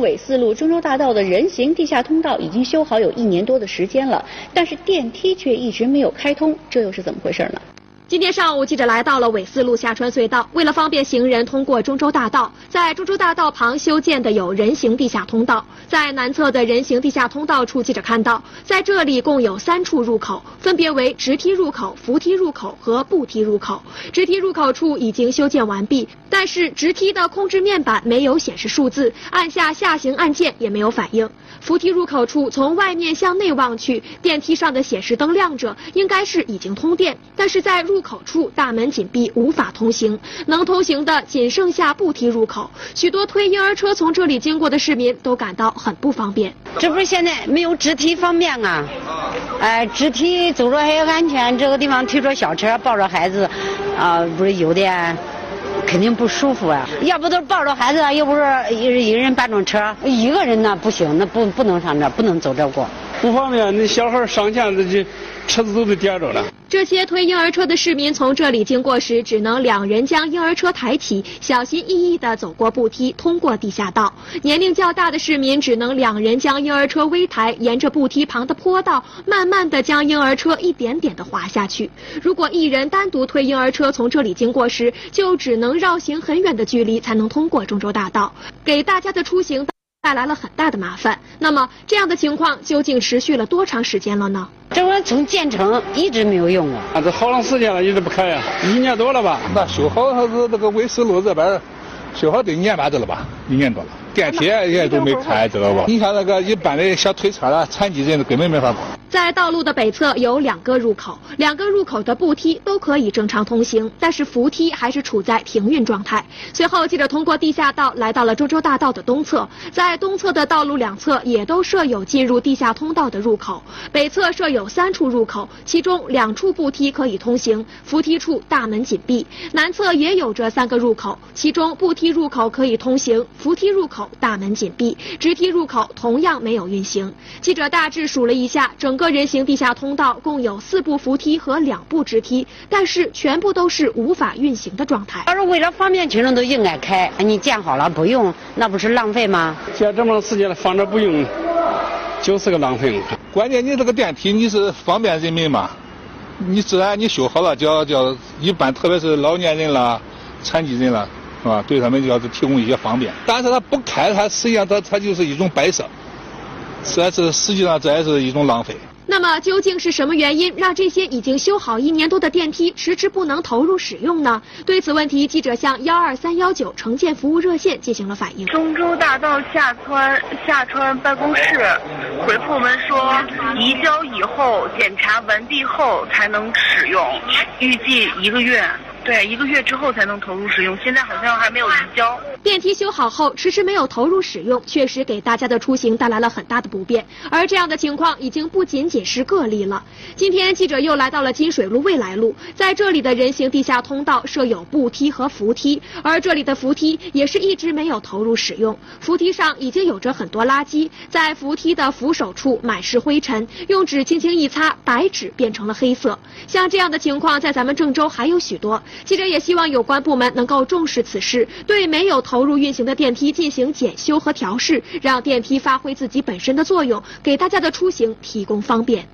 纬四路中州大道的人行地下通道已经修好有一年多的时间了，但是电梯却一直没有开通，这又是怎么回事呢？今天上午，记者来到了纬四路下穿隧道。为了方便行人通过中州大道，在中州大道旁修建的有人行地下通道。在南侧的人行地下通道处，记者看到，在这里共有三处入口，分别为直梯入口、扶梯入口和步梯入口。直梯入口处已经修建完毕，但是直梯的控制面板没有显示数字，按下下行按键也没有反应。扶梯入口处，从外面向内望去，电梯上的显示灯亮着，应该是已经通电，但是在入口处大门紧闭，无法通行，能通行的仅剩下步梯入口。许多推婴儿车从这里经过的市民都感到很不方便。这不是现在没有直梯方便啊？哎，直梯走着还安全，这个地方推着小车抱着孩子，啊，不是有点。肯定不舒服啊！要不都抱着孩子，又不是一一人搬着车，一个人呢不行，那不不能上这，不能走这过，不方便。那小孩上前这就。车子都被颠着了。这些推婴儿车的市民从这里经过时，只能两人将婴儿车抬起，小心翼翼地走过步梯，通过地下道。年龄较大的市民只能两人将婴儿车微抬，沿着步梯旁的坡道，慢慢地将婴儿车一点点地滑下去。如果一人单独推婴儿车从这里经过时，就只能绕行很远的距离才能通过中州大道，给大家的出行。带来了很大的麻烦。那么，这样的情况究竟持续了多长时间了呢？这我从建成一直没有用过，啊，这好长时间了，一直不开呀，一年多了吧？那修好还是这个纬四路这边修好得一年半子了吧？一年多了，电梯也都没开，知道不？你像那个一般的小推车了，残疾人根本没法过。在道路的北侧有两个入口，两个入口的步梯都可以正常通行，但是扶梯还是处在停运状态。随后，记者通过地下道来到了中州大道的东侧，在东侧的道路两侧也都设有进入地下通道的入口。北侧设有三处入口，其中两处步梯可以通行，扶梯处大门紧闭。南侧也有着三个入口，其中步梯入口可以通行，扶梯入口大门紧闭，直梯入口同样没有运行。记者大致数了一下，整个。人行地下通道共有四部扶梯和两部直梯，但是全部都是无法运行的状态。要是为了方便群众，都应该开。你建好了不用，那不是浪费吗？建这么长时间了，放着不用，就是个浪费。关键你这个电梯你是方便人民嘛？你自然你修好了，叫叫一般，特别是老年人啦、残疾人啦，是吧？对他们要是提供一些方便。但是他不开，他实际上他他就是一种摆设，这是实际上这也是一种浪费。那么究竟是什么原因让这些已经修好一年多的电梯迟迟不能投入使用呢？对此问题，记者向幺二三幺九城建服务热线进行了反映。中州大道下穿下穿办公室回复我们说，移交以后检查完毕后才能使用，预计一个月。对，一个月之后才能投入使用，现在好像还没有移交。电梯修好后迟迟没有投入使用，确实给大家的出行带来了很大的不便。而这样的情况已经不仅仅是个例了。今天记者又来到了金水路未来路，在这里的人行地下通道设有步梯和扶梯，而这里的扶梯也是一直没有投入使用。扶梯上已经有着很多垃圾，在扶梯的扶手处满是灰尘，用纸轻轻一擦，白纸变成了黑色。像这样的情况在咱们郑州还有许多。记者也希望有关部门能够重视此事，对没有投投入运行的电梯进行检修和调试，让电梯发挥自己本身的作用，给大家的出行提供方便。